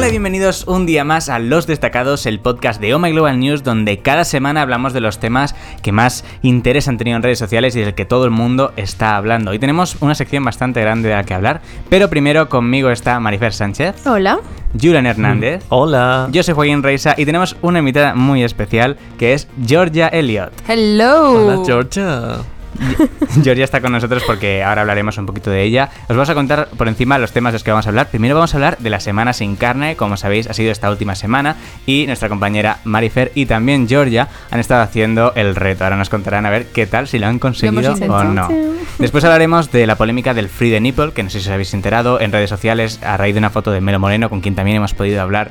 Hola y bienvenidos un día más a Los Destacados, el podcast de Oh My Global News, donde cada semana hablamos de los temas que más interés han tenido en redes sociales y del que todo el mundo está hablando. Hoy tenemos una sección bastante grande de la que hablar, pero primero conmigo está Marifer Sánchez. Hola. Julian Hernández. Hola. Yo soy Joaquín Reisa y tenemos una invitada muy especial que es Georgia Elliot. Hello. Hola, Georgia. Georgia está con nosotros porque ahora hablaremos un poquito de ella. Os vamos a contar por encima los temas de los que vamos a hablar. Primero vamos a hablar de la semana sin carne, como sabéis ha sido esta última semana y nuestra compañera Marifer y también Georgia han estado haciendo el reto. Ahora nos contarán a ver qué tal, si lo han conseguido o no. Después hablaremos de la polémica del Free the Nipple, que no sé si os habéis enterado en redes sociales a raíz de una foto de Melo Moreno, con quien también hemos podido hablar.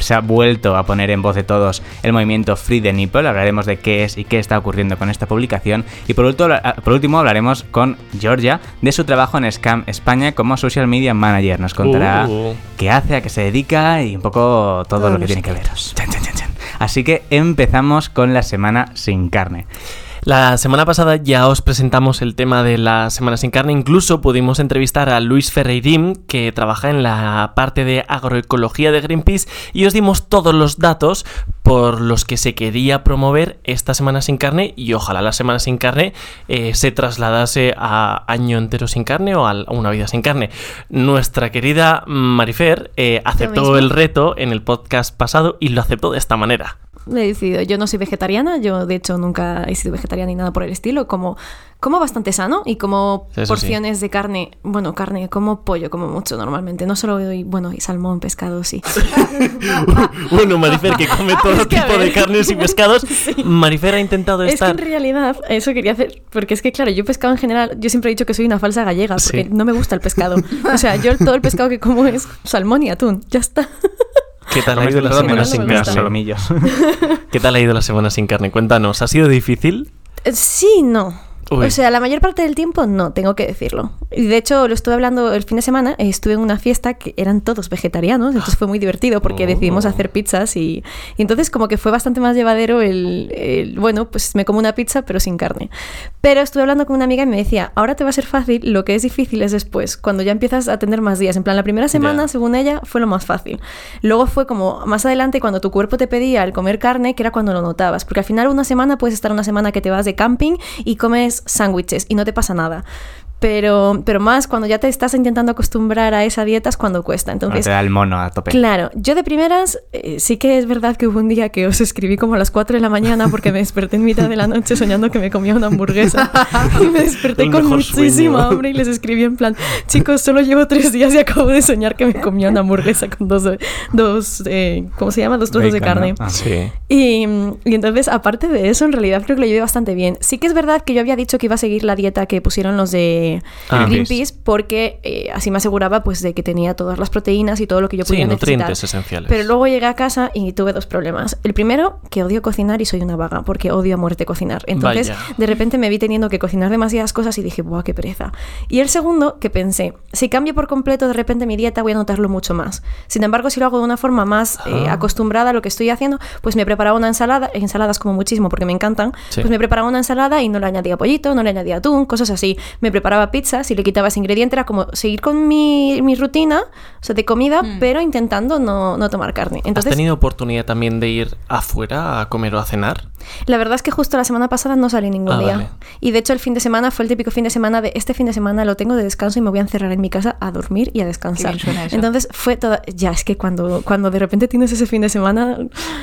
se ha vuelto a poner en voz de todos el movimiento Free the Nipple. Hablaremos de qué es y qué está ocurriendo con esta publicación. Y por último, por último hablaremos con Georgia de su trabajo en Scam España como Social Media Manager. Nos contará Uh. qué hace, a qué se dedica y un poco todo lo que tiene que ver. Chan, chan, chan, chan. Así que empezamos con la semana sin carne. La semana pasada ya os presentamos el tema de la Semana sin Carne. Incluso pudimos entrevistar a Luis Ferreirim, que trabaja en la parte de agroecología de Greenpeace, y os dimos todos los datos por los que se quería promover esta Semana sin Carne y ojalá la Semana sin Carne eh, se trasladase a año entero sin carne o a una vida sin carne. Nuestra querida Marifer eh, aceptó el reto en el podcast pasado y lo aceptó de esta manera. He decidido, yo no soy vegetariana, yo de hecho nunca he sido vegetariana ni nada por el estilo, como, como bastante sano y como Eso sí. porciones de carne, bueno, carne, como pollo, como mucho normalmente, no solo doy, bueno, y salmón, pescado, sí. bueno, Marifer, que come todo Es que, a tipo de carnes y pescados. Marifer ha intentado Es que estar. en realidad eso quería hacer, porque es que claro, yo pescado en general, yo siempre he dicho que soy una falsa gallega, porque Sí. no me gusta el pescado. O sea, yo todo el pescado que como es salmón y atún, ya está. ¿Qué tal ha ido la semana sin carne? ¿Qué tal ha ido la semana sin carne? Cuéntanos, ¿ha sido difícil? Eh, Sí, no. Uy. O sea, la mayor parte del tiempo no, tengo que decirlo. Y de hecho, lo estuve hablando el fin de semana, eh, estuve en una fiesta que eran todos vegetarianos, entonces fue muy divertido porque Oh. decidimos hacer pizzas y, y entonces como que fue bastante más llevadero el, el, bueno, pues me como una pizza pero sin carne. Pero estuve hablando con una amiga y me decía, ahora te va a ser fácil, lo que es difícil es después, cuando ya empiezas a tener más días. En plan, la primera semana, según ella, fue lo más fácil. Luego fue como más adelante cuando tu cuerpo te pedía el comer carne, que era cuando lo notabas. Porque al final una semana puedes estar una semana que te vas de camping y comes sándwiches y no te pasa nada. Pero, pero más cuando ya te estás intentando acostumbrar a esa dieta es cuando cuesta. Entonces, te da el mono a tope. Claro, yo de primeras eh, sí que es verdad que hubo un día que os escribí como a las 4 de la mañana porque me desperté en mitad de la noche soñando que me comía una hamburguesa y me desperté con muchísima hambre y les escribí en plan, chicos, solo llevo tres días y acabo de soñar que me comía una hamburguesa con dos, dos eh, ¿cómo se llama? Dos trozos de carne. ¿no? Ah. Sí. Y, y entonces, aparte de eso, en realidad creo que lo llevé bastante bien. Sí que es verdad que yo había dicho que iba a seguir la dieta que pusieron los de Ah. Greenpeace porque eh, así me aseguraba pues de que tenía todas las proteínas y todo lo que yo Sí, podía necesitar. nutrientes esenciales. Pero luego llegué a casa y tuve dos problemas. El primero, que odio cocinar y soy una vaga, porque odio a muerte cocinar. Entonces, Vaya. de repente me vi teniendo que cocinar demasiadas cosas y dije, ¡buah, qué pereza! Y el segundo, que pensé, si cambio por completo de repente mi dieta, voy a notarlo mucho más. Sin embargo, si lo hago de una forma más eh, Ah. acostumbrada a lo que estoy haciendo, pues me preparaba una ensalada, ensaladas como muchísimo porque me encantan, Sí. pues me preparaba una ensalada y no le añadía pollito, no le añadía atún, cosas así. Me preparaba pizza, si le quitaba ese ingrediente era como seguir con mi, mi rutina, o sea, de comida, pero intentando no, no tomar carne. ¿Has Entonces, tenido oportunidad también de ir afuera a comer o a cenar? la verdad es que justo la semana pasada no salí ningún Ah, día. vale. Y de hecho el fin de semana fue el típico fin de semana de este fin de semana lo tengo de descanso y me voy a encerrar en mi casa a dormir y a descansar. Qué bien suena eso. Entonces fue toda... Ya, es que cuando, cuando de repente tienes ese fin de semana...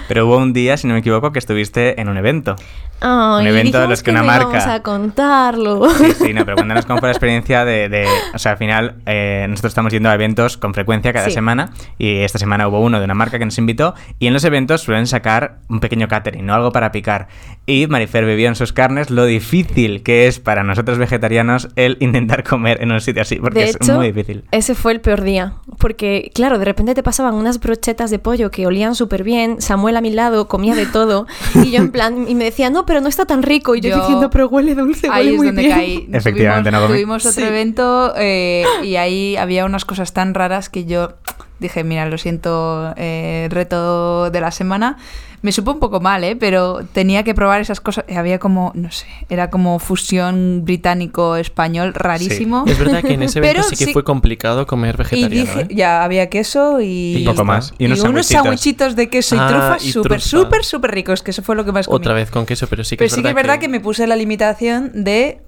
Pero hubo un día, si no me equivoco, que estuviste en un evento. Ay, Un evento de los que una no marca- íbamos a contarlo. Sí, sí, no, pero cuéntanos cómo fue la experiencia de... de- o sea, al final, eh, nosotros estamos yendo a eventos con frecuencia cada Sí. semana y esta semana hubo uno de una marca que nos invitó y en los eventos suelen sacar un pequeño catering, ¿no? Algo para picar. Y Marifer bebió en sus carnes lo difícil que es para nosotros vegetarianos el intentar comer en un sitio así, porque de es hecho, muy difícil. ese fue el peor día. Porque, claro, de repente te pasaban unas brochetas de pollo que olían súper bien. Samuel a mi lado comía de todo. Y yo en plan, y me decía, no, pero no está tan rico. Y yo, Yo- diciendo, pero huele dulce, Ahí huele es muy donde bien. caí. Efectivamente, tuvimos, no. Tuvimos otro Sí. evento eh, y ahí había unas cosas tan raras que yo dije, mira, lo siento, eh, reto de la semana. Me supo un poco mal, ¿eh? Pero tenía que probar esas cosas. Y Había como, no sé, era como fusión británico-español rarísimo. Es verdad que en ese evento sí que sí- fue complicado comer Y vegetariano. dije, ¿eh? ya había queso y... Y poco más. Y unos unos sandwichitos. de queso y Ah, trufas y súper, súper, súper ricos, que eso fue lo que más comí. Otra vez con queso, pero sí que Pero es sí que verdad es verdad que... me puse la limitación de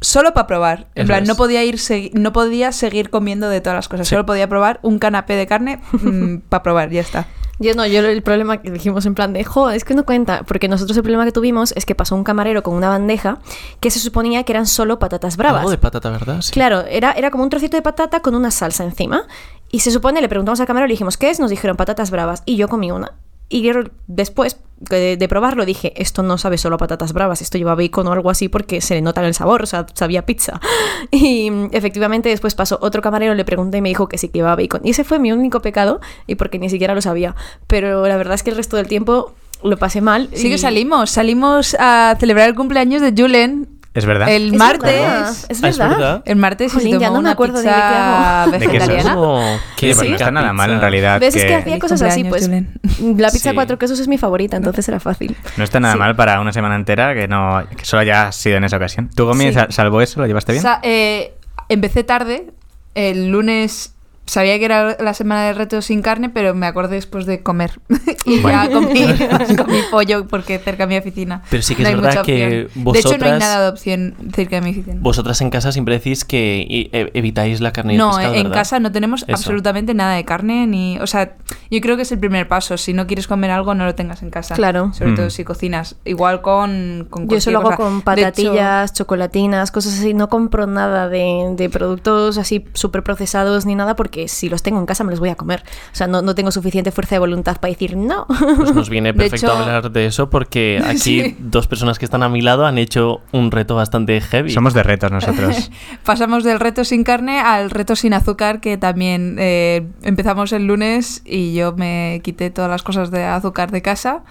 solo para probar. En Eso plan, es. no podía ir no podía seguir comiendo de todas las cosas. Sí. Solo podía probar un canapé de carne para probar, ya está. Yo no, yo el problema que dijimos en plan de, jo, es que no cuenta, porque nosotros el problema que tuvimos es que pasó un camarero con una bandeja que se suponía que eran solo patatas bravas. Algo de patata, ¿verdad? Sí. Claro, era, era como un trocito de patata con una salsa encima. Y se supone, le preguntamos al camarero, le dijimos, ¿qué es? Nos dijeron patatas bravas. Y yo comí una. Y después de, de probarlo dije, esto no sabe solo a patatas bravas, esto lleva bacon o algo así porque se le nota el sabor, o sea, sabía pizza. Y mm, efectivamente después pasó otro camarero, le pregunté y me dijo que sí que llevaba bacon. Y ese fue mi único pecado y porque ni siquiera lo sabía. Pero la verdad es que el resto del tiempo lo pasé mal. Sí y- que salimos. Salimos a celebrar el cumpleaños de Julen Es verdad. el Es martes. verdad, es Ah, es verdad. verdad. El martes y se Jolín, ya tomó no me una acuerdo de pizza ¿De qué vegetariana. Pues no está nada mal en realidad. ¿Ves? Es que que- hacía cosas así, pues. La pizza Sí. cuatro quesos es mi favorita, entonces era fácil. No está nada Sí. mal para una semana entera que no que solo haya sido en esa ocasión. ¿Tú, Gomi, Sí. sal- salvo eso, lo llevaste bien? Sa- eh, empecé tarde. El lunes sabía que era la semana de reto sin carne, pero me acordé después de comer. y Bueno. ya comí, comí pollo porque cerca de mi oficina. Pero sí que no es verdad que opción. De hecho, no hay vosotras- nada de opción cerca de mi oficina. Vosotras en casa siempre decís que i- e- evitáis la carne y el No, pescado, en ¿verdad? casa no tenemos Eso. absolutamente nada de carne ni, o sea, yo creo que es el primer paso. Si no quieres comer algo, no lo tengas en casa. Claro. Sobre Mm. todo si cocinas. Igual con, con Yo eso lo hago con hecho, patatillas, chocolatinas, cosas así. No compro nada de, de productos así súper procesados ni nada porque si los tengo en casa me los voy a comer. O sea, no, no tengo suficiente fuerza de voluntad para decir no. Pues nos viene De perfecto hecho- hablar de eso porque aquí Sí. dos personas que están a mi lado han hecho un reto bastante heavy. Somos de retos nosotros. Pasamos del reto sin carne al reto sin azúcar, que también eh, empezamos el lunes y yo me quité todas las cosas de azúcar de casa.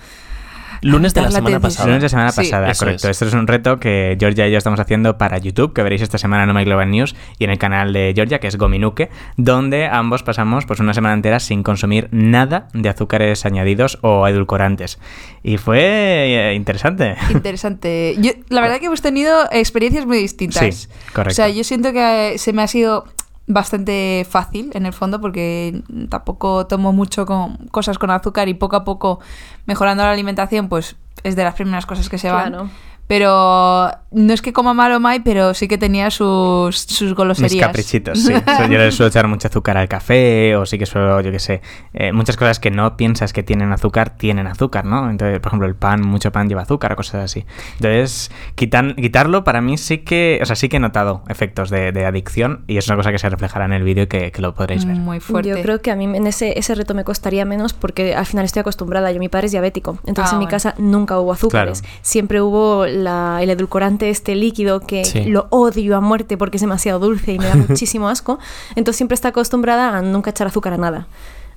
Lunes de la semana pasada. Lunes de semana pasada, correcto. es. Esto es un reto que Georgia y yo estamos haciendo para YouTube, que veréis esta semana en Oh My Global News y en el canal de Georgia, que es Gominuke, donde ambos pasamos pues una semana entera sin consumir nada de azúcares añadidos o edulcorantes. Y fue eh, interesante. Interesante. Yo, la verdad que hemos tenido experiencias muy distintas. Sí, correcto. O sea, yo siento que se me ha sido bastante fácil en el fondo porque tampoco tomo mucho con cosas con azúcar y poco a poco mejorando la alimentación pues es de las primeras cosas que se van. Pero no es que coma mal o mal, pero sí que tenía sus, sus Mis goloserías. caprichitos, sí. O sea, yo le suelo echar mucho azúcar al café o sí que suelo, yo qué sé, eh, muchas cosas que no piensas que tienen azúcar, tienen azúcar, ¿no? Entonces, por ejemplo, el pan, mucho pan lleva azúcar o cosas así. Entonces, quitan- quitarlo para mí sí que, o sea, sí que he notado efectos de, de adicción y es una cosa que se reflejará en el vídeo y que, que lo podréis ver. Muy fuerte. Yo creo que a mí en ese, ese reto me costaría menos porque al final estoy acostumbrada. Yo, mi padre es diabético, entonces Ah, en mi bueno. casa nunca hubo azúcares. Claro. Siempre hubo la- el edulcorante este líquido que Sí. lo odio a muerte porque es demasiado dulce y me da muchísimo asco. Entonces siempre está acostumbrada a nunca echar azúcar a nada.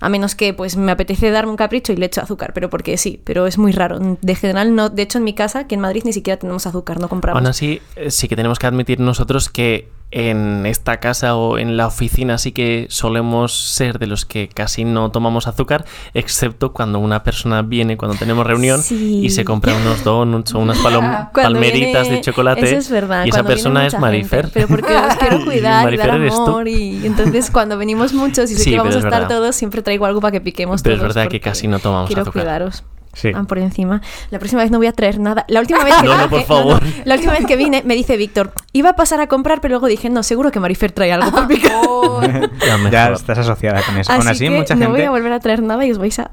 A menos que pues me apetece darme un capricho y le echo azúcar, pero porque sí, pero es muy raro. De general no, de hecho en mi casa, que en Madrid ni siquiera tenemos azúcar, no compramos. Aún así, eh, sí que tenemos que admitir nosotros que en esta casa o en la oficina sí que solemos ser de los que casi no tomamos azúcar, excepto cuando una persona viene, cuando tenemos reunión Sí. y se compra unos donuts o unas palmeritas viene- de chocolate. Eso es verdad. Y esa persona es Marifer. gente, pero porque os quiero cuidar y, Marifer dar amor. Y entonces cuando venimos muchos y sé Sí, que vamos a pero es estar todos, siempre traigo algo para que piquemos Pero es todos. verdad que casi no tomamos Quiero azúcar. cuidaros. Sí. Van por encima. La próxima vez no voy a traer nada. La última vez que No, no, por vine- favor. La última vez que vine me dice Víctor, iba a pasar a comprar, pero luego dije, no, seguro que Marifer trae algo para picar. Ya estás asociada con eso. Así, Aún así, que mucha no voy gente... a volver a traer nada y os vais a...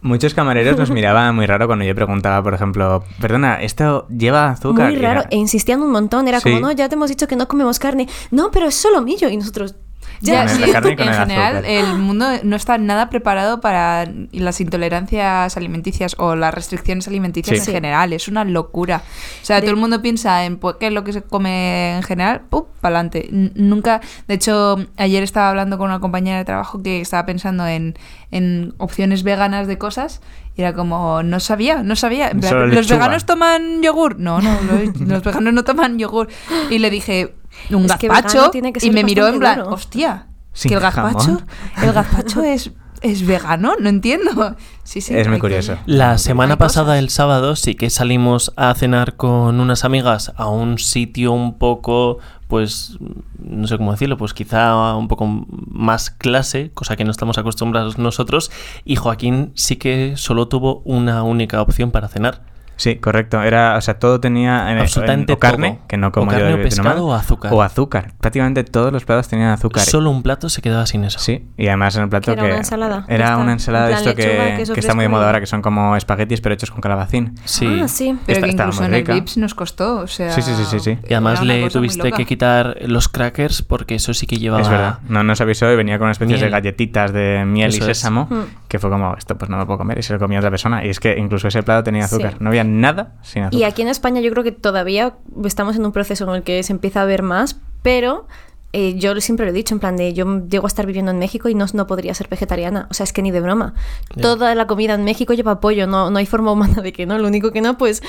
Muchos camareros nos miraban muy raro cuando yo preguntaba, por ejemplo, perdona, ¿esto lleva azúcar? Muy era- raro. E insistían un montón. Era como, no, ya te hemos dicho que no comemos carne. No, pero es solo millo. Y nosotros... Ya, Con sí, la carne y con en el general azúcar. el mundo no está nada preparado para las intolerancias alimenticias o las restricciones alimenticias Sí. en general. Es una locura. O sea, De- todo el mundo piensa en pues, qué es lo que se come en general, ¡pum! para adelante. Nunca, de hecho, ayer estaba hablando con una compañera de trabajo que estaba pensando en, en opciones veganas de cosas y era como, no sabía, no sabía. En plan, Solo ¿Los veganos toman yogur? No, no, los, los veganos no toman yogur. Y le dije, un Es que vegano gazpacho tiene que y me miró en plan, hostia. Sin que el gazpacho, jamón. el gazpacho es, es vegano, no entiendo. Sí, sí, Es muy curioso. La semana pasada, el sábado, sí que salimos a cenar con unas amigas a un sitio un poco, pues, no sé cómo decirlo, pues quizá un poco más clase, cosa que no estamos acostumbrados nosotros, y Joaquín sí que solo tuvo una única opción para cenar. Sí, correcto. Era, o sea, todo tenía en, Absolutamente en- o carne, todo. que no O como carne yo o pescado o azúcar. O azúcar. Prácticamente todos los platos tenían azúcar. Solo un plato se quedaba sin eso. Sí, y además en el plato ¿Que era una ensalada? Era una ensalada de esto que, lechuga, que está muy de moda ahora, que son como espaguetis pero hechos con calabacín. Sí. Ah, sí. Pero que incluso en el. Vips nos costó, o sea... Sí, sí, sí, sí, sí. Y además le tuviste que quitar los crackers porque eso sí que llevaba... Es verdad. No nos avisó y venía con una especie de galletitas de miel Eso y sésamo, Mm. que fue como, esto pues no me puedo comer, y se lo comía otra persona. Y es que incluso ese plato tenía azúcar. No había nada sin azúcar. Y aquí en España yo creo que todavía estamos en un proceso en el que se empieza a ver más, pero eh, yo siempre lo he dicho, en plan de yo llego a estar viviendo en México y no, no podría ser vegetariana. O sea, es que ni de broma. Toda la comida en México lleva pollo, no, no hay forma humana de que no. Lo único que no, pues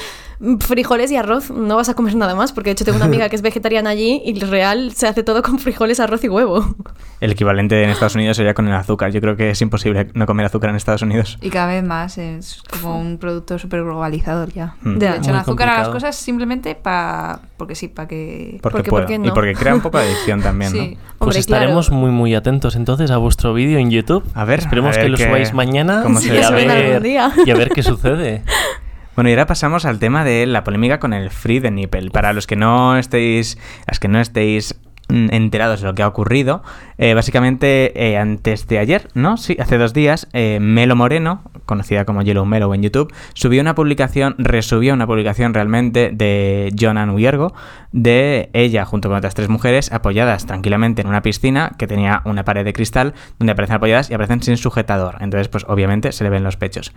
frijoles y arroz. No vas a comer nada más, porque de hecho tengo una amiga que es vegetariana allí y real se hace todo con frijoles, arroz y huevo. El equivalente en Estados Unidos sería con el azúcar. Yo creo que es imposible no comer azúcar en Estados Unidos. Y cada vez más es como un producto súper globalizador ya. Mm. Le echan azúcar a las cosas simplemente para... Porque sí, para que... Porque, Porque, puedo. ¿por qué Y porque crea un poco de adicción también, Sí. ¿no? Pues Hombre, estaremos claro. muy muy atentos entonces a vuestro vídeo en YouTube. A ver, Esperemos a ver que lo subáis mañana cómo y, se a ver, día. y a ver qué sucede. Bueno, y ahora pasamos al tema de la polémica con el free de nipple. Para los que no estéis, las que no estéis enterados de lo que ha ocurrido, eh, básicamente eh, antes de ayer, ¿no? Sí, hace dos días, eh, Melo Moreno, conocida como Yellow Melo en YouTube, subió una publicación, resubió una publicación realmente de Jonan Wiergo, de ella junto con otras tres mujeres apoyadas tranquilamente en una piscina que tenía una pared de cristal donde aparecen apoyadas y aparecen sin sujetador. Entonces, pues obviamente se le ven los pechos.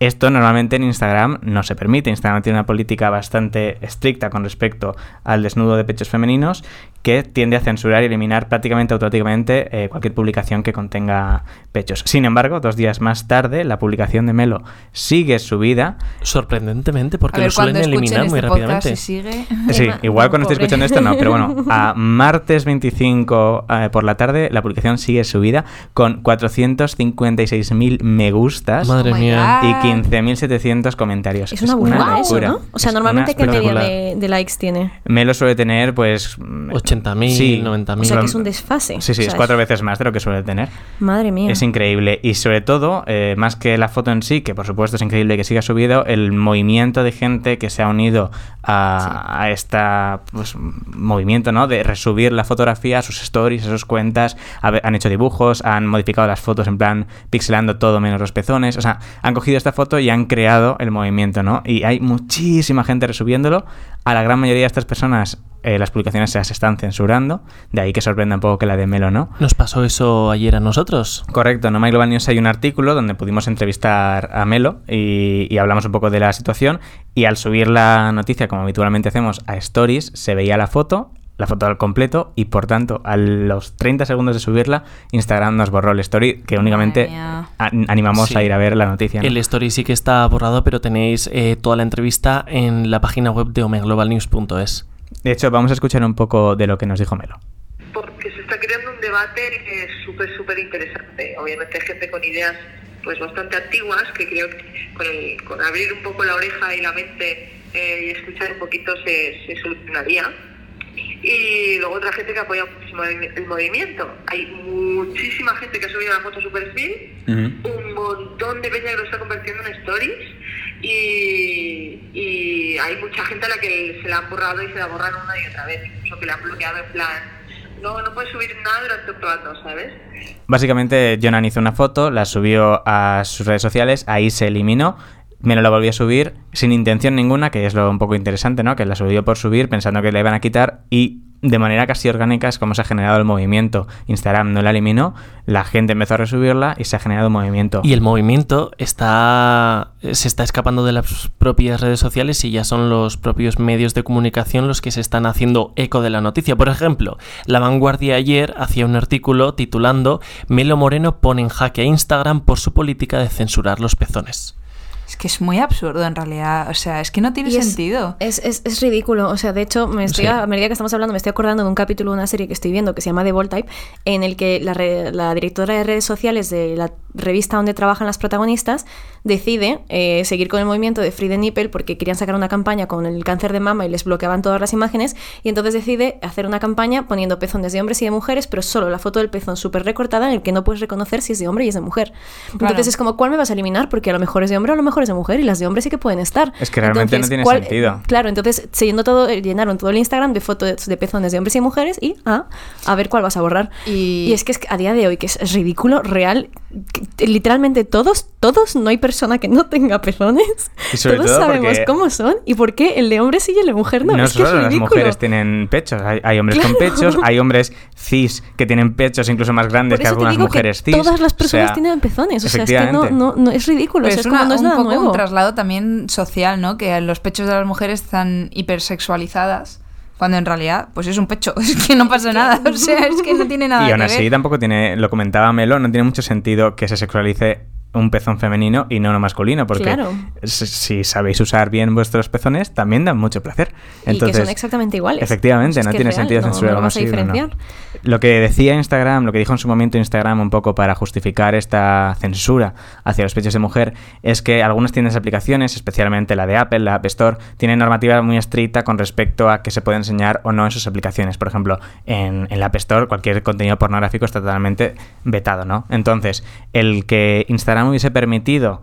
Esto normalmente en Instagram no se permite. Instagram tiene una política bastante estricta con respecto al desnudo de pechos femeninos que tiende a censurar y eliminar prácticamente automáticamente eh, cualquier publicación que contenga pechos. Sin embargo, dos días más tarde, la publicación de Melo sigue subida. Sorprendentemente, porque ver lo suelen eliminar muy este podcast rápidamente. sigue... Sí, igual no, cuando esté escuchando esto no, pero bueno, a martes 25 eh, por la tarde la publicación sigue subida con 456.000 me gustas. Madre Oh mía. God. y 15.700 comentarios. Es una burrada eso, locura. ¿no? O sea, Es normalmente, una ¿qué media de, de likes tiene? Melo suele tener, pues. 80.000, sí, 90.000. O sea, que es un desfase. Sí, sí, es cuatro veces más de lo que suele tener. Madre mía. Es increíble. Y sobre todo, eh, más que la foto en sí, que por supuesto es increíble que siga subido, el movimiento de gente que se ha unido a, a esta pues, movimiento, ¿no? De resubir la fotografía a sus stories, a sus cuentas. Han hecho dibujos, han modificado las fotos en plan pixelando todo menos los pezones. O sea, han cogido esta foto y han creado el movimiento, ¿no? Y hay muchísima gente resubiéndolo. A la gran mayoría de estas personas eh, las publicaciones se las están censurando. De ahí que sorprenda un poco que la de Melo no. Nos pasó eso ayer a nosotros. Correcto, en No My Global News hay un artículo donde pudimos entrevistar a Melo y, y hablamos un poco de la situación y al subir la noticia, como habitualmente hacemos, a Stories, se veía la foto, la foto al completo y por tanto a los 30 segundos de subirla, Instagram nos borró el story que únicamente animamos Sí. a ir a ver la noticia. ¿no? El story sí que está borrado, pero tenéis eh, toda la entrevista en la página web de omeglobalnews.es. De hecho, vamos a escuchar un poco de lo que nos dijo Melo. porque se está creando un debate que es súper, súper interesante. Obviamente hay gente con ideas pues bastante antiguas que creo que con, el- con abrir un poco la oreja y la mente eh, y escuchar un poquito se, se solucionaría. Y luego otra gente que apoya muchísimo el, movimiento. Hay muchísima gente que ha subido una foto a su perfil, un montón de peña que lo está convirtiendo en stories y, y hay mucha gente a la que se la han borrado y se la borran una y otra vez, incluso que le han bloqueado en plan, no, no puedes subir nada durante un rato, ¿sabes? Básicamente, Jonan hizo una foto, la subió a sus redes sociales, ahí se eliminó. Melo la volvió a subir sin intención ninguna, que es lo un poco interesante, ¿no? Que la subió por subir pensando que la iban a quitar y de manera casi orgánica es como se ha generado el movimiento. Instagram no la eliminó, la gente empezó a resubirla y se ha generado un movimiento. Y el movimiento está se está escapando de las propias redes sociales y ya son los propios medios de comunicación los que se están haciendo eco de la noticia. Por ejemplo, La Vanguardia ayer hacía un artículo titulando Melo Moreno pone en jaque a Instagram por su política de censurar los pezones. Es que es muy absurdo en realidad. O sea, es que no tiene es- sentido. Es, es, es ridículo. O sea, de hecho, me estoy, Sí. a medida que estamos hablando, me estoy acordando de un capítulo de una serie que estoy viendo que se llama The Ball Type, en el que la, re- la directora de redes sociales de la revista donde trabajan las protagonistas decide eh, seguir con el movimiento de Free the Nipple porque querían sacar una campaña con el cáncer de mama y les bloqueaban todas las imágenes. Y entonces decide hacer una campaña poniendo pezones de hombres y de mujeres, pero solo la foto del pezón súper recortada en el que no puedes reconocer si es de hombre y es de mujer. Entonces Claro. es como, ¿cuál me vas a eliminar? Porque a lo mejor es de hombre o a lo mejor es de mujer y las de hombre sí que pueden estar. Es que realmente no tiene ¿cuál- sentido. Claro, entonces siguiendo todo, eh, llenaron todo el Instagram de fotos de pezones de hombres y mujeres y ah, a ver cuál vas a borrar. Y- es que es que a día de hoy, que es, ridículo, real, literalmente todos, todos, no hay persona que no tenga pezones. Y sobre todos todo sabemos cómo son y por qué el de hombre sí y el de mujer no. No, es que es las ridículo. mujeres tienen pechos, hay, hay hombres con pechos, hay hombres cis que tienen pechos incluso más grandes Por que te algunas digo mujeres que cis. todas las O personas sea, tienen pezones. O sea, es que no, no, no- es ridículo. Pero o sea, es, como no es un nada poco nuevo. un traslado también social, ¿no? Que los pechos de las mujeres están hipersexualizadas. Cuando en realidad, pues es un pecho. Es que no pasa nada. O sea, es que no tiene nada Y aún que así ver. tampoco tiene, lo comentaba Melo, no tiene mucho sentido que se sexualice un pezón femenino y no uno masculino, porque Claro. si, sabéis usar bien vuestros pezones, también dan mucho placer. Y que son exactamente iguales. Efectivamente, no que tiene real, sentido no- censurar no a sí no. Lo que decía Instagram, lo que dijo en su momento Instagram un poco para justificar esta censura hacia los pechos de mujer, es que algunas tiendas de aplicaciones, especialmente la de Apple, la App Store, tienen normativa muy estricta con respecto a qué se puede enseñar o no en sus aplicaciones. Por ejemplo, en, en la App Store cualquier contenido pornográfico está totalmente vetado, ¿no? Entonces, el que Instagram hubiese permitido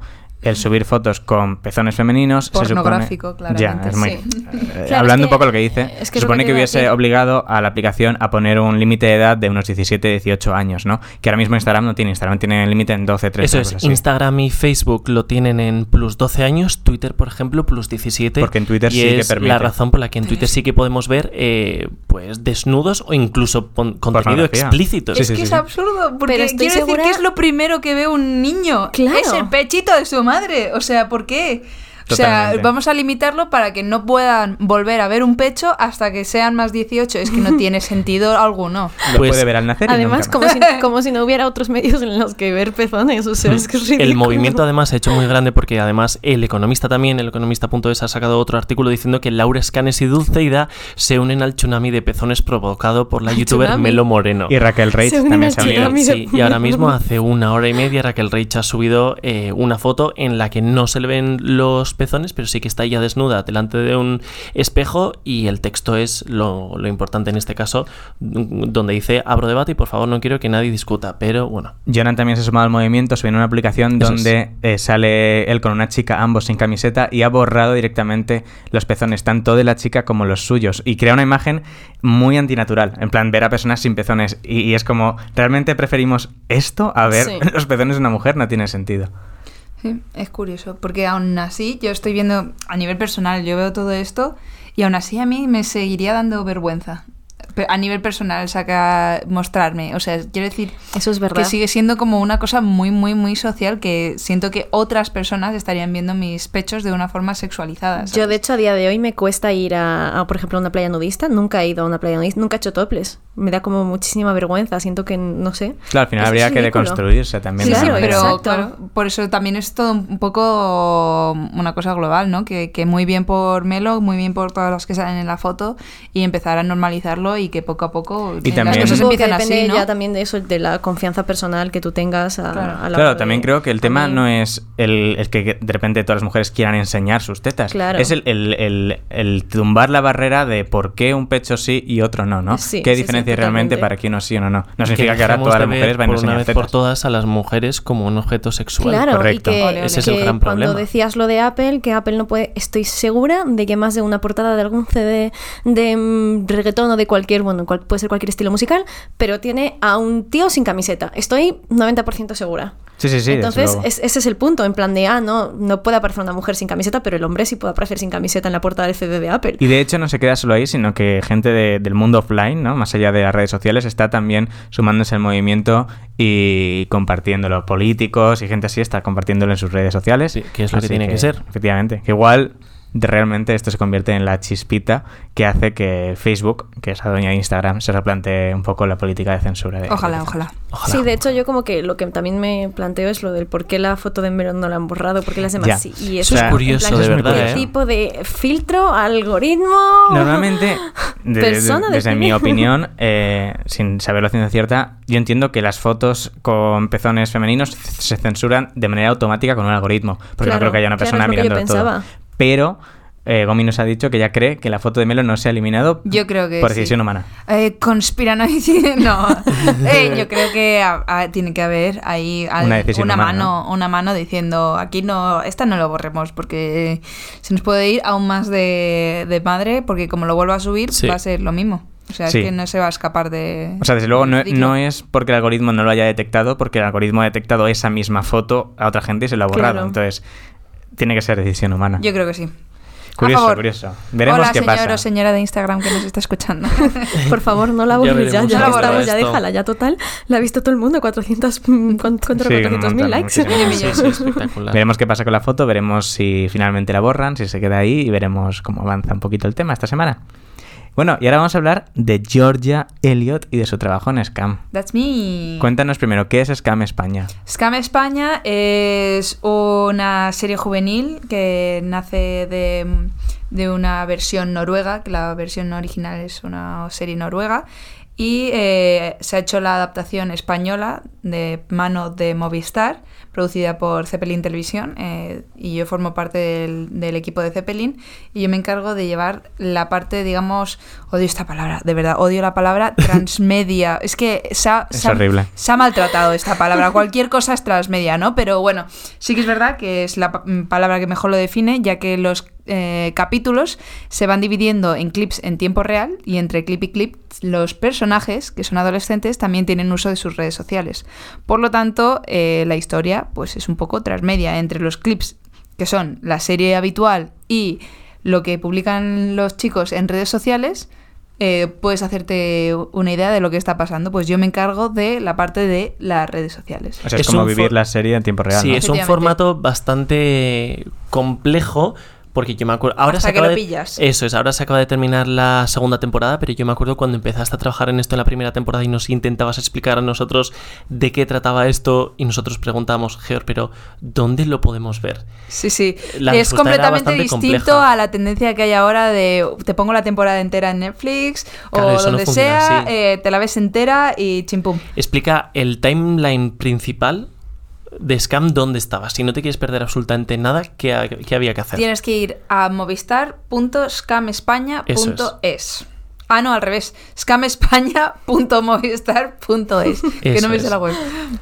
el subir fotos con pezones femeninos se supone- Pornográfico, claramente, Ya, es muy- sí. eh, Claro, hablando es un poco que- lo que dice, es que se supone que que, hubiese decir. obligado a la aplicación a poner un límite de edad de unos 17, 18 años, ¿no? Que ahora mismo Instagram no tiene. Instagram tiene el límite en 12, 13. Eso es, así. Instagram y Facebook lo tienen en plus 12 años, Twitter, por ejemplo, plus 17. Porque en Twitter y sí que es permite. la razón por la que en Twitter sí que podemos ver eh, pues desnudos o incluso contenido explícito. Sí, es sí, que sí, es sí. absurdo, porque Pero estoy quiero segura- decir que es lo primero que ve un niño. Claro. Es el pechito de su madre. O sea, ¿por qué? O sea, vamos a limitarlo para que no puedan volver a ver un pecho hasta que sean más 18. Es que no tiene sentido alguno. Lo Pues, puede ver al nacer. y Además, nunca más. como si, como si no hubiera otros medios en los que ver pezones. O sea, es que es ridículo. El movimiento además se ha hecho muy grande porque además el economista también, el economista.es ha sacado otro artículo diciendo que Laura Escanes y Dulceida se unen al tsunami de pezones provocado por la ¿Al youtuber tsunami? Melo Moreno. Y Raquel Reich Se también se ha unido. Sí, y ahora mismo hace una hora y media Raquel Reich ha subido eh, una foto en la que no se le ven los pezones, pero sí que está ella desnuda delante de un espejo y el texto es lo, lo importante en este caso, donde dice abro debate y por favor no quiero que nadie discuta, pero bueno. Jonan también se ha sumado al movimiento, subiendo una aplicación Eso donde eh, sale él con una chica, ambos sin camiseta, y ha borrado directamente los pezones, tanto de la chica como los suyos, y crea una imagen muy antinatural, en plan ver a personas sin pezones, y, y es como, ¿realmente preferimos esto a ver Sí. los pezones de una mujer? No tiene sentido. Sí, es curioso, porque aún así yo estoy viendo a nivel personal, yo veo todo esto y aún así a mí me seguiría dando vergüenza. A nivel personal, saca mostrarme. O sea, quiero decir Eso es verdad. que sigue siendo como una cosa muy, muy, muy social que siento que otras personas estarían viendo mis pechos de una forma sexualizada. Yo, de hecho, a día de hoy me cuesta ir a, a, por ejemplo, a una playa nudista. Nunca he ido a una playa nudista, nunca he hecho toples. Me da como muchísima vergüenza. Siento que, no sé. Claro, al final habría que deconstruirse también. Sí, Claro, pero exacto. claro, por eso también es todo un poco una cosa global, ¿no? Que, que muy bien por Melo, muy bien por todas las que salen en la foto y empezar a normalizarlo y que poco a poco Y también- las cosas que empiezan depende así, ¿no? ya también de eso, de la confianza personal que tú tengas a, Claro. a la Claro, también de- creo que el tema no es el, el que de repente todas las mujeres quieran enseñar sus tetas. Claro. Es el, el- el- el tumbar la barrera de por qué un pecho sí y otro no, ¿no? Sí, ¿Qué sí, sí, diferencia hay realmente para que uno sí o no no? No significa que ahora dejemos todas las mujeres van a por una enseñar vez tetas. por todas a las mujeres como un objeto sexual. Claro, correcto. y que, Ole, ole. Ese es el que gran cuando problema. decías lo de Apple, que Apple no puede, estoy segura de que más de una portada de algún CD de mm, reggaetón o de cualquier, bueno, cual- puede ser cualquier estilo musical, pero tiene a un tío sin camiseta. Estoy 90% segura. Sí, sí, sí. Entonces, es- ese es el punto, en plan de, ah, no, no puede aparecer una mujer sin camiseta, pero el hombre sí puede aparecer sin camiseta en la portada del CD de Apple. Y de hecho no se queda solo ahí, sino que gente de- del mundo offline, ¿no? Más allá de las redes sociales, está también sumándose al movimiento y compartiéndolo. Políticos y gente así está compartiéndolo en sus redes sociales. Sí, que es lo que tiene que ser. Efectivamente. Que igual realmente esto se convierte en la chispita que hace que Facebook, que es la dueña de Instagram, se replantee un poco la política de censura. De, Ojalá, de- ojalá. Ojalá. Sí, de hecho yo como que lo que también me planteo es lo del por qué la foto de Melon no la han borrado, por qué las demás Ya. sí. Y Eso es curioso, plan, de ¿qué verdad, ¿eh? tipo de filtro, algoritmo? Normalmente, de- de- Persona desde mi opinión, eh, sin saber la ciencia cierta, yo entiendo que las fotos con pezones femeninos se censuran de manera automática con un algoritmo, porque no Claro, creo que haya una claro, persona yo mirando todo. pensaba. Pero eh, Gomi nos ha dicho que ya cree que la foto de Melo no se ha eliminado Yo creo que por sí. decisión humana. Eh, conspiranoides, no. Eh, yo creo que ah, ah, tiene que haber ahí al- Una decisión una humana, mano, una mano diciendo aquí no, esta no lo borremos porque se nos puede ir aún más de, de madre porque como lo vuelva a subir Sí. va a ser lo mismo. O sea, Sí. es que no se va a escapar de. O sea, desde luego no, es porque el algoritmo no lo haya detectado, porque el algoritmo ha detectado esa misma foto a otra gente y se la ha borrado. Claro. Entonces, tiene que ser decisión humana. Yo creo que sí. Curioso, favor. curioso. Veremos Hola, qué señor pasa. o señora de Instagram que nos está escuchando. Por favor, no la Ya borres ya, ya, que estamos, ya déjala, ya total. La ha visto todo el mundo, 400, mm, con- contra Sí, un 400 mil montón, likes. muchísimo. Sí, sí, espectacular. Veremos qué pasa con la foto, veremos si finalmente la borran, si se queda ahí y veremos cómo avanza un poquito el tema esta semana. Bueno, y ahora vamos a hablar de Georgia Elliot y de su trabajo en Scam. That's me. Cuéntanos primero, ¿qué es Scam España? Scam España es una serie juvenil que nace de, de una versión noruega, que la versión original es una serie noruega, y eh, se ha hecho la adaptación española de mano de Movistar, producida por Zeppelin Televisión, eh, y yo formo parte del, del equipo de Zeppelin, y yo me encargo de llevar la parte, digamos, odio esta palabra, de verdad, odio la palabra transmedia. es que se ha- Es se ha- horrible. se ha maltratado esta palabra. Cualquier cosa es transmedia, ¿no? Pero bueno, sí que es verdad que es la mm, palabra que mejor lo define, ya que los eh, capítulos se van dividiendo en clips en tiempo real y entre clip y clip los personajes, que son adolescentes, también tienen uso de sus redes sociales. Por lo tanto, eh, la historia pues es un poco transmedia entre los clips que son la serie habitual y lo que publican los chicos en redes sociales, eh, puedes hacerte una idea de lo que está pasando. Pues yo me encargo de la parte de las redes sociales. O sea, es, Es como vivir la serie en tiempo real. Sí, ¿no? es un formato bastante complejo. Porque yo me acuerdo. Ahora Hasta se que acaba lo de- pillas. Eso es, ahora se acaba de terminar la segunda temporada, pero yo me acuerdo cuando empezaste a trabajar en esto en la primera temporada y nos intentabas explicar a nosotros de qué trataba esto y nosotros preguntábamos, Geor, pero ¿dónde lo podemos ver? Sí, sí. La es completamente distinto compleja. a la tendencia que hay ahora de te pongo la temporada entera en Netflix Claro, o no donde funciona sea, eh, te la ves entera y chimpum. Explica el timeline principal de Scam dónde estaba. Si no te quieres perder absolutamente nada, ¿qué, ha- qué había que hacer? Tienes que ir a movistar.scamespaña.es. Ah, no, al revés. scamespaña.movistar.es. que no me es. sé la web.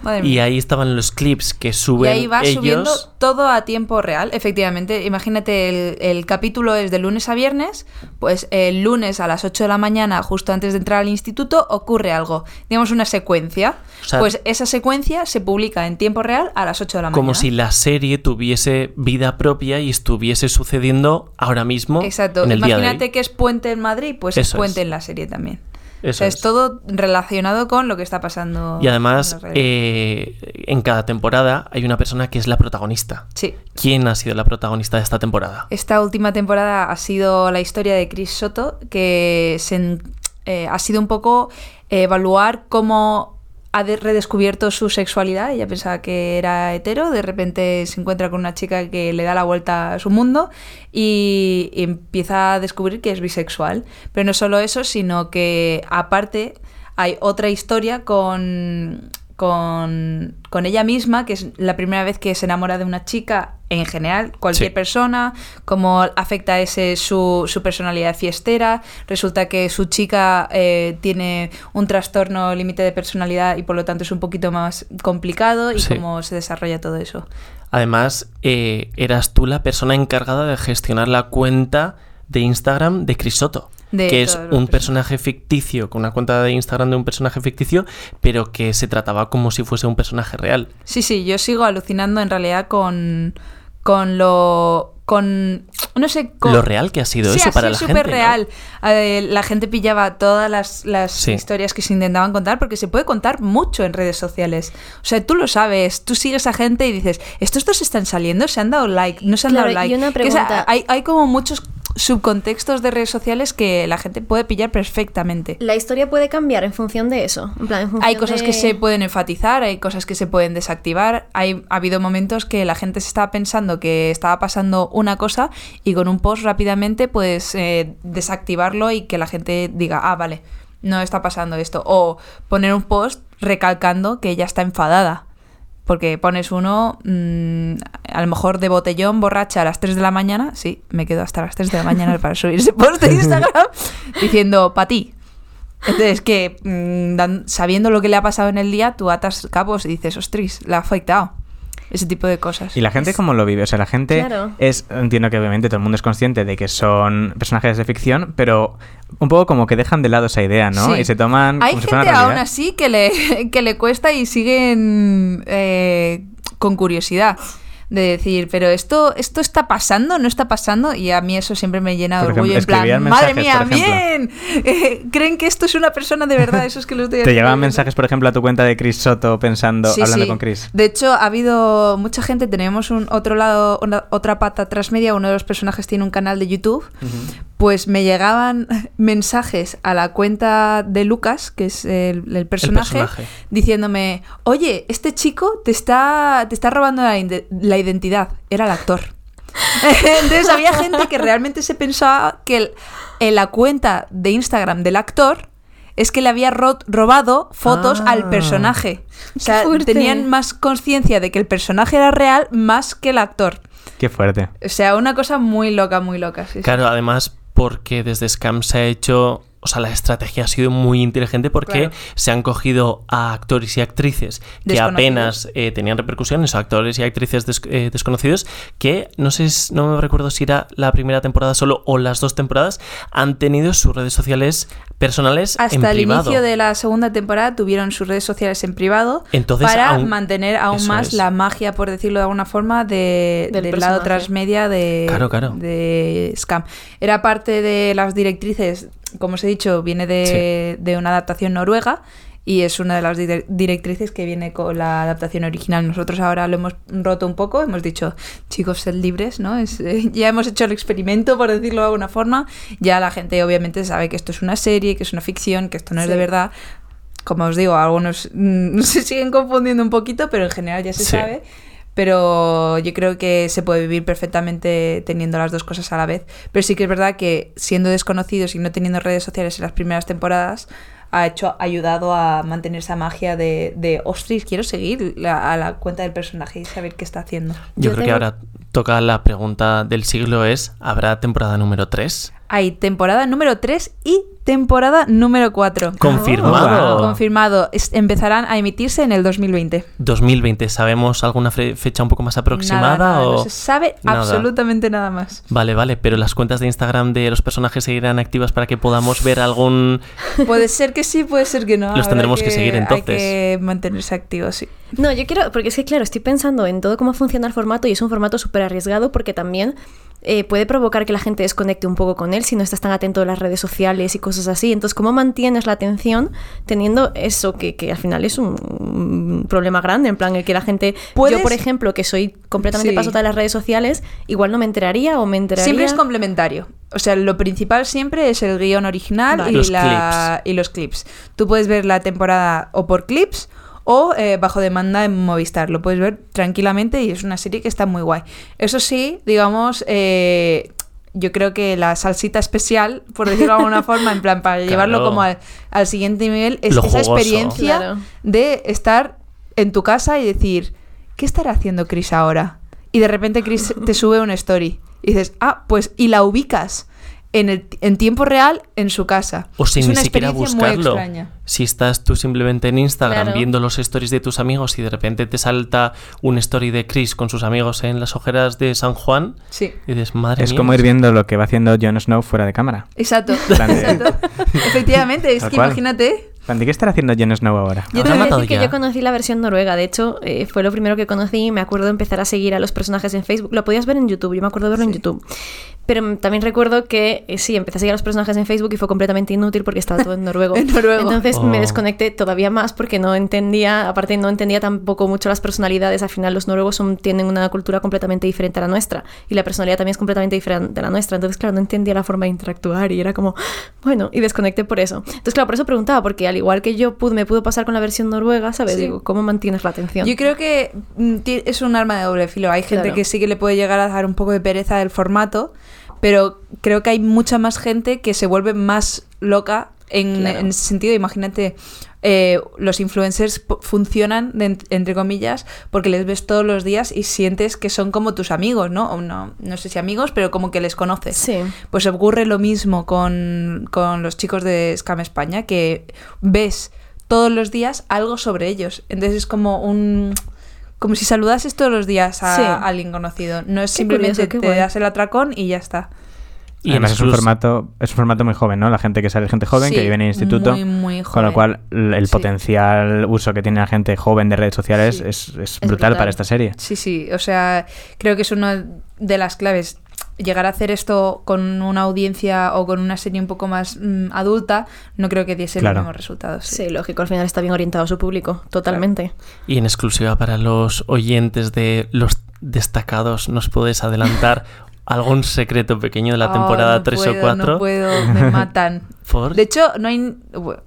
Madre Y mía. ahí estaban los clips que Y suben ahí va ellos. subiendo todo a tiempo real, efectivamente. Imagínate, el, el capítulo es de lunes a viernes, pues el lunes a las 8 de la mañana, justo antes de entrar al instituto, ocurre algo. Digamos una secuencia. O sea, pues esa secuencia se publica en tiempo real a las 8 de la mañana. Como si la serie tuviese vida propia y estuviese sucediendo ahora mismo Exacto. en el día de Imagínate hoy. que es puente en Madrid, pues es Eso puente en la serie también. Eso O sea, es es. todo relacionado con lo que está pasando. Y además, en eh, en cada temporada hay una persona que es la protagonista. sí. ¿Quién ha sido la protagonista de esta temporada? Esta última temporada ha sido la historia de Chris Soto, que se eh, ha sido un poco eh, evaluar cómo ha de- redescubierto su sexualidad. Ella pensaba que era hetero, de repente se encuentra con una chica que le da la vuelta a su mundo y empieza a descubrir que es bisexual. Pero no solo eso, sino que aparte hay otra historia con, con, con ella misma, que es la primera vez que se enamora de una chica en general, cualquier Sí. persona, cómo afecta ese su, su personalidad fiestera. Resulta que su chica eh, tiene un trastorno límite de personalidad y por lo tanto es un poquito más complicado y Sí. cómo se desarrolla todo eso. Además, eh, eras tú la persona encargada de gestionar la cuenta de Instagram de Chris Soto, De que es un personaje ficticio, con una cuenta de Instagram de un personaje ficticio, pero que se trataba como si fuese un personaje real. Sí, sí, yo sigo alucinando en realidad con, con lo con, no sé, con... Lo real que ha sido Sí, eso ha para sido la gente. súper ¿no? real. Eh, la gente pillaba todas las, las Sí. historias que se intentaban contar porque se puede contar mucho en redes sociales. O sea, tú lo sabes, tú sigues a gente y dices, estos dos están saliendo, se han dado like, no se han Claro, dado like. y una Que, o sea, pregunta- hay, hay como muchos subcontextos de redes sociales que la gente puede pillar perfectamente. La historia puede cambiar en función de eso. En plan, en función Hay cosas de- que se pueden enfatizar, hay cosas que se pueden desactivar. Hay, ha habido momentos que la gente se estaba pensando que estaba pasando una cosa y con un post rápidamente pues eh, desactivarlo y que la gente diga, ah, vale, no está pasando esto. O poner un post recalcando que ella está enfadada. Porque pones uno, mm, a lo mejor de botellón, borracha a las 3 de la mañana. Sí, me quedo hasta las 3 de la mañana para subir ese post de Instagram diciendo, pa' ti. Entonces, que mm, dan- sabiendo lo que le ha pasado en el día, tú atas cabos y dices, ostras, le ha afectado. Ese tipo de cosas. ¿Y la gente cómo lo vive? O sea, la gente Claro. es, entiendo que obviamente todo el mundo es consciente de que son personajes de ficción, pero un poco como que dejan de lado esa idea, ¿no? Sí. Y se toman Hay como si gente una aún así que le, que le cuesta y siguen eh, con curiosidad de decir, pero esto, esto está pasando, no está pasando, y a mí eso siempre me llena de orgullo. ejemplo, en plan, madre mía, bien, Eh, creen que esto es una persona de verdad, eso es que lo estoy Te bien. mensajes, por ejemplo, a tu cuenta de Chris Soto pensando, Sí, hablando sí. con Chris. De hecho, ha habido mucha gente, tenemos un otro lado, una- otra pata transmedia, uno de los personajes tiene un canal de YouTube, pues me llegaban mensajes a la cuenta de Lucas, que es el, el personaje, personaje. diciéndome, oye, este chico te está, te está robando la, identidad, era el actor. Entonces había gente que realmente se pensaba que el- en la cuenta de Instagram del actor es que le había ro- robado fotos Ah. al personaje. O sea, tenían más conciencia de que el personaje era real más que el actor. Qué fuerte. O sea, una cosa muy loca, muy loca. sí, sí. Claro, además porque desde Scam se ha hecho, o sea, la estrategia ha sido muy inteligente porque Claro. se han cogido a actores y actrices que apenas eh, tenían repercusiones, o actores y actrices des- eh, desconocidos que no sé, si- no me recuerdo si era la primera temporada solo o las dos temporadas, han tenido sus redes sociales personales en Hasta el privado. inicio de la segunda temporada tuvieron sus redes sociales en privado Entonces, para aún- mantener aún más es. la magia, por decirlo de alguna forma, de- Del del lado transmedia de, Claro, claro. de Scam. Era parte de las directrices, como os he dicho, viene de, de una adaptación noruega y es una de las dire- directrices que viene con la adaptación original. Nosotros ahora lo hemos roto un poco, hemos dicho, chicos, sed libres, ¿no? Es, eh, ya hemos hecho el experimento, por decirlo de alguna forma. Ya la gente obviamente sabe que esto es una serie, que es una ficción, que esto no es de Sí. verdad. Como os digo, algunos mm, se siguen confundiendo un poquito, pero en general ya se Sí. sabe. Pero yo creo que se puede vivir perfectamente teniendo las dos cosas a la vez. Pero sí que es verdad que siendo desconocidos y no teniendo redes sociales en las primeras temporadas, ha hecho, ha ayudado a mantener esa magia de, de ostras, quiero seguir la- a la cuenta del personaje y saber qué está haciendo. Yo, Yo creo que ahora toca la pregunta del siglo es, ¿habrá temporada número 3? Hay temporada número 3 y temporada número 4. Confirmado. wow. Confirmado. Es- empezarán a emitirse en el 2020. 2020, ¿sabemos alguna fe- fecha un poco más aproximada? Nada, nada, o... no se sabe nada? absolutamente nada más. Vale, vale, pero las cuentas de Instagram de los personajes seguirán activas para que podamos ver algún... Puede ser que sí, puede ser que no. Los Habrá tendremos que seguir, entonces. Hay que mantenerse activos, sí. No, yo quiero, porque es que claro, estoy pensando en todo cómo funciona el formato y es un formato súper arriesgado porque también eh, puede provocar que la gente desconecte un poco con él si no estás tan atento a las redes sociales y cosas así. Entonces, ¿cómo mantienes la atención teniendo eso que, que al final es un, un problema grande? En plan, el que la gente... Puedes- Yo, por ejemplo, que soy completamente Sí. pasota de las redes sociales, igual no me enteraría o me enteraría... Siempre es complementario. O sea, lo principal siempre es el guion original Vale. y, Los la- y los clips. Tú puedes ver la temporada o por clips o eh, bajo demanda en Movistar. Lo puedes ver tranquilamente y es una serie que está muy guay. Eso sí, digamos, eh, yo creo que la salsita especial, por decirlo de alguna forma, en plan, para llevarlo como al, al siguiente nivel, es Lo esa jugoso. experiencia Claro. de estar en tu casa y decir, ¿qué estará haciendo Chris ahora? Y de repente Chris te sube una story y dices, ah, pues, y la ubicas en, el, en tiempo real en su casa. O sin es ni una siquiera experiencia muy buscarlo. extraña. Si estás tú simplemente en Instagram Claro. viendo los stories de tus amigos y de repente te salta un story de Chris con sus amigos en las ojeras de San Juan, Sí, y dices, madre Es mía. como ir viendo lo que va haciendo Jon Snow fuera de cámara. exacto. de-. Efectivamente, es Tal que cual. imagínate, Panti, ¿qué estará haciendo Jon Snow ahora? Yo Habrá te voy a matado decir que ya. yo conocí la versión noruega. De hecho, eh, fue lo primero que conocí. Me acuerdo de empezar a seguir a los personajes en Facebook. Lo podías ver en YouTube. Yo me acuerdo de verlo en YouTube. Pero también recuerdo que eh, sí, empecé a seguir a los personajes en Facebook y fue completamente inútil porque estaba todo en noruego. En noruego. Entonces me Oh. desconecté todavía más porque no entendía, aparte no entendía tampoco mucho las personalidades. Al final los noruegos son, tienen una cultura completamente diferente a la nuestra y la personalidad también es completamente diferente a la nuestra. Entonces, claro, no entendía la forma de interactuar y era como, bueno, y desconecté por eso. Entonces, claro, por eso preguntaba, porque al igual que yo pude, me pudo pasar con la versión noruega, ¿sabes? Sí. Digo, ¿cómo mantienes la atención? Yo creo que mm, es un arma de doble filo. Hay gente Claro. que sí que le puede llegar a dar un poco de pereza el formato, pero creo que hay mucha más gente que se vuelve más loca en, Claro. en ese sentido. Imagínate, eh, los influencers funcionan, de entre comillas, porque les ves todos los días y sientes que son como tus amigos, ¿no? O no, no sé si amigos, pero como que les conoces. Sí. Pues ocurre lo mismo con, con los chicos de Scam España, que ves todos los días algo sobre ellos. Entonces es como un... Como si saludases todos los días a, Sí. a alguien conocido. No es Qué simplemente curioso, te guay. das el atracón y ya está. Y Además es un formato, es un formato muy joven, ¿no? La gente que sale, gente joven, Sí, que vive en el instituto. muy, muy Con lo joven. cual, el Sí. potencial uso que tiene la gente joven de redes sociales Sí. es, es brutal, brutal. para esta serie. Sí, sí, o sea, creo que es una de las claves. Llegar a hacer esto con una audiencia o con una serie un poco más mm, adulta, no creo que diese Claro. los mismos resultados. Sí, lógico, al final está bien orientado a su público, totalmente. Y en exclusiva para los oyentes de los destacados, ¿nos puedes adelantar algún secreto pequeño de la Oh, temporada no 3 puedo, o 4? No puedo, me matan. Por... De hecho, no hay. bueno,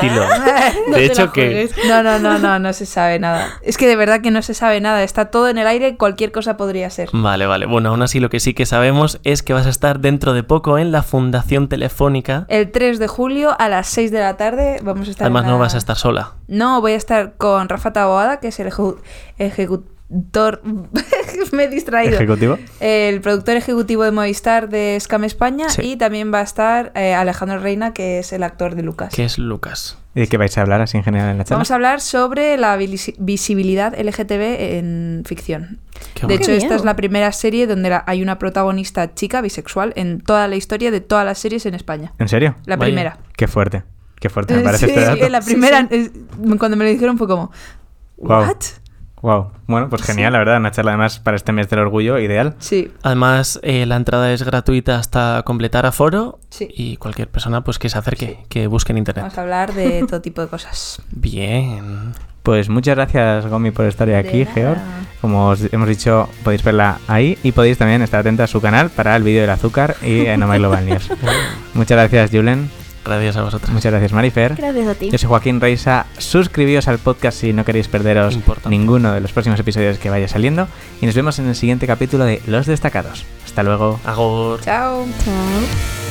No de hecho que... No, no, no, no, no se sabe nada. Es que de verdad que no se sabe nada. Está todo en el aire, cualquier cosa podría ser. Vale, vale. Bueno, aún así lo que sí que sabemos es que vas a estar dentro de poco en la Fundación Telefónica. El 3 de julio a las 6 de la tarde vamos a estar. Además en no vas a estar sola. No, voy a estar con Rafa Taboada, que es el ejecu- ejecutor. Me he distraído. Ejecutivo. El productor ejecutivo de Movistar de Scam España. Sí. Y también va a estar eh, Alejandro Reina, que es el actor de Lucas. Que es Lucas. ¿Y de qué vais a hablar así en general en la charla? Vamos a hablar sobre la visi- visibilidad LGTB en ficción. Qué De hecho, Qué esta es la primera serie donde la- hay una protagonista chica bisexual en toda la historia de todas las series en España. ¿En serio? La Vaya. primera. Qué fuerte. Qué fuerte me parece Sí, este dato. la primera, es- cuando me lo dijeron fue como, Guau. ¿what? Wow. Bueno, pues genial, la verdad. Una charla además para este mes del orgullo, ideal. Sí, Además, eh, la entrada es gratuita hasta completar aforo Sí. y cualquier persona pues que se acerque, que busque en internet. vamos a hablar de todo tipo de cosas. Bien. Pues muchas gracias, Gomi, por estar aquí, nada. Geor. Como os hemos dicho, podéis verla ahí y podéis también estar atentos a su canal para el vídeo del azúcar y en Global News. muchas gracias, Julen. Gracias a vosotros. Muchas gracias, Marifer. Gracias a ti. Yo soy Joaquín Reisa. Suscribíos al podcast si no queréis perderos Importante. ninguno de los próximos episodios que vaya saliendo. Y nos vemos en el siguiente capítulo de Los Destacados. Hasta luego. Agor. Chao. Chao.